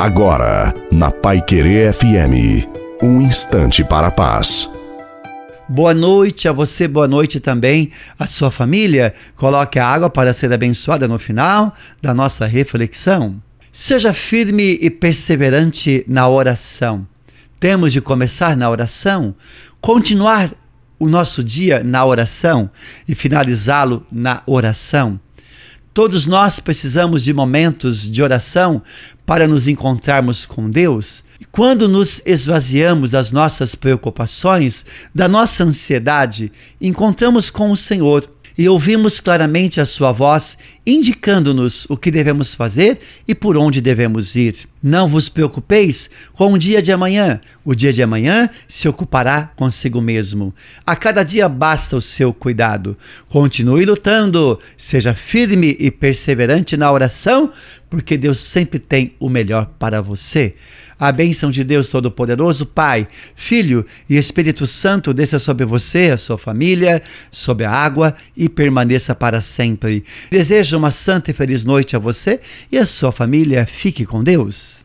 Agora, na Pai Querer FM, um instante para a paz. Boa noite a você, boa noite também à sua família. Coloque a água para ser abençoada no final da nossa reflexão. Seja firme e perseverante na oração. Temos de começar na oração, continuar o nosso dia na oração e finalizá-lo na oração. Todos nós precisamos de momentos de oração para nos encontrarmos com Deus. E quando nos esvaziamos das nossas preocupações, da nossa ansiedade, encontramos com o Senhor e ouvimos claramente a sua voz, indicando-nos o que devemos fazer e por onde devemos ir. Não vos preocupeis com o dia de amanhã, o dia de amanhã se ocupará consigo mesmo. A cada dia basta o seu cuidado. Continue lutando, seja firme e perseverante na oração, porque Deus sempre tem o melhor para você. A bênção de Deus Todo-Poderoso, Pai, Filho e Espírito Santo desça sobre você, a sua família, sobre a água e permaneça para sempre. Desejo uma santa e feliz noite a você e a sua família. Fique com Deus.